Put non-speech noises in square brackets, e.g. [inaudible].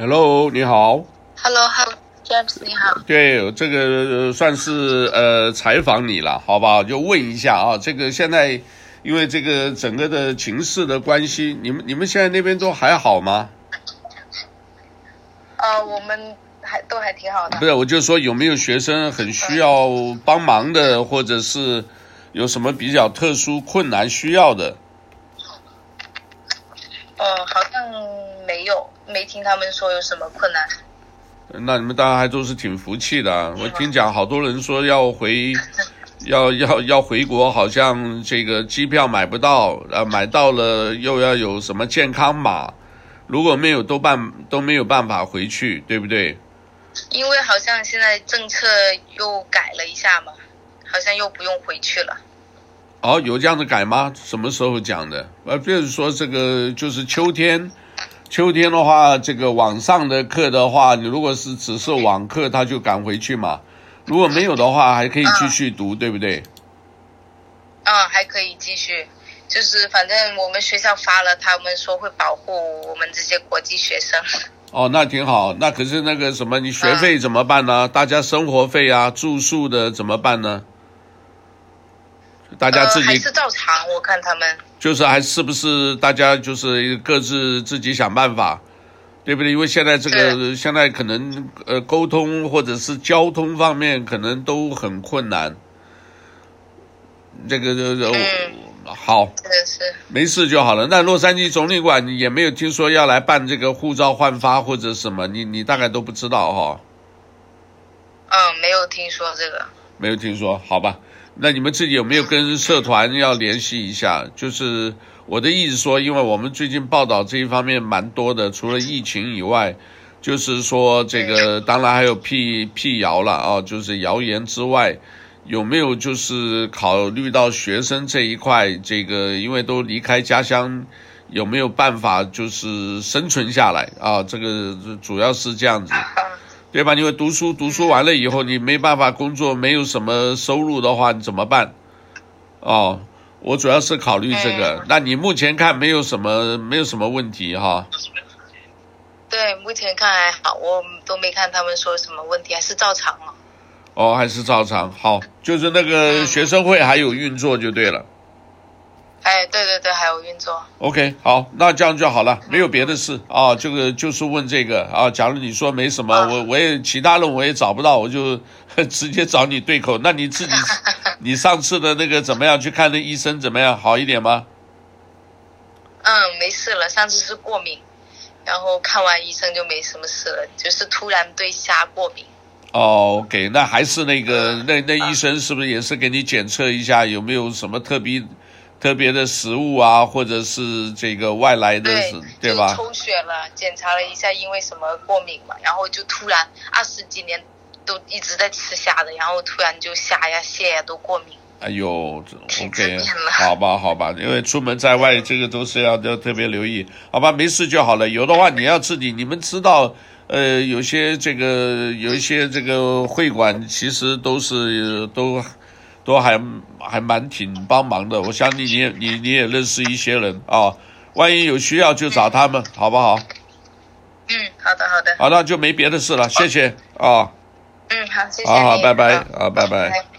Hello，你好。Hello，Hello，James，你好。对，这个算是呃采访你了，好不好？就问一下啊，这个现在因为这个整个的情势的关系，你们你们现在那边都还好吗？呃，我们还都还挺好的。不是，我就说有没有学生很需要帮忙的，或者是有什么比较特殊困难需要的？呃，好像没有。没听他们说有什么困难，那你们大家还都是挺服气的啊。我听讲好多人说要回，[laughs] 要要要回国，好像这个机票买不到，呃，买到了又要有什么健康码，如果没有都办都没有办法回去，对不对？因为好像现在政策又改了一下嘛，好像又不用回去了。哦，有这样的改吗？什么时候讲的？呃，比如说这个就是秋天。秋天的话，这个网上的课的话，你如果是只是网课，他就赶回去嘛。如果没有的话，还可以继续读，嗯、对不对？啊，还可以继续。就是反正我们学校发了，他们说会保护我们这些国际学生。哦，那挺好。那可是那个什么，你学费怎么办呢？嗯、大家生活费啊、住宿的怎么办呢？大家自己、呃、还是照常，我看他们就是还是不是大家就是各自自己想办法，对不对？因为现在这个现在可能呃沟通或者是交通方面可能都很困难。这个这个、嗯、好，是没事就好了。那洛杉矶总领馆也没有听说要来办这个护照换发或者什么，你你大概都不知道哈、哦？嗯，没有听说这个，没有听说，好吧。那你们自己有没有跟社团要联系一下？就是我的意思说，因为我们最近报道这一方面蛮多的，除了疫情以外，就是说这个当然还有辟辟谣了啊，就是谣言之外，有没有就是考虑到学生这一块？这个因为都离开家乡，有没有办法就是生存下来啊？这个主要是这样子。[laughs] 对吧？因为读书读书完了以后，你没办法工作，没有什么收入的话，你怎么办？哦，我主要是考虑这个。那你目前看没有什么，没有什么问题哈？对，目前看还好，我都没看他们说什么问题，还是照常了。哦，还是照常。好，就是那个学生会还有运作就对了。哎，对对对，还有运作。OK，好，那这样就好了，没有别的事啊。这个就是问这个啊。假如你说没什么，啊、我我也其他人我也找不到，我就 [laughs] 直接找你对口。那你自己，[laughs] 你上次的那个怎么样？去看那医生怎么样？好一点吗？嗯，没事了。上次是过敏，然后看完医生就没什么事了，就是突然对虾过敏。哦，OK，那还是那个那那医生是不是也是给你检测一下有没有什么特别？特别的食物啊，或者是这个外来的，对，对吧？抽血了，检查了一下，因为什么过敏嘛，然后就突然二十几年都一直在吃虾的，然后突然就虾呀、蟹呀都过敏。哎呦，OK，好吧，好吧，因为出门在外，这个都是要要特别留意，好吧，没事就好了。有的话你要自己，你们知道，呃，有些这个有一些这个会馆其实都是都。都还还蛮挺帮忙的，我相信你也你你也认识一些人啊，万一有需要就找他们，好不好？嗯，好的好的。好那，就没别的事了，谢谢啊。嗯，好，谢谢。好好，拜拜啊，拜拜。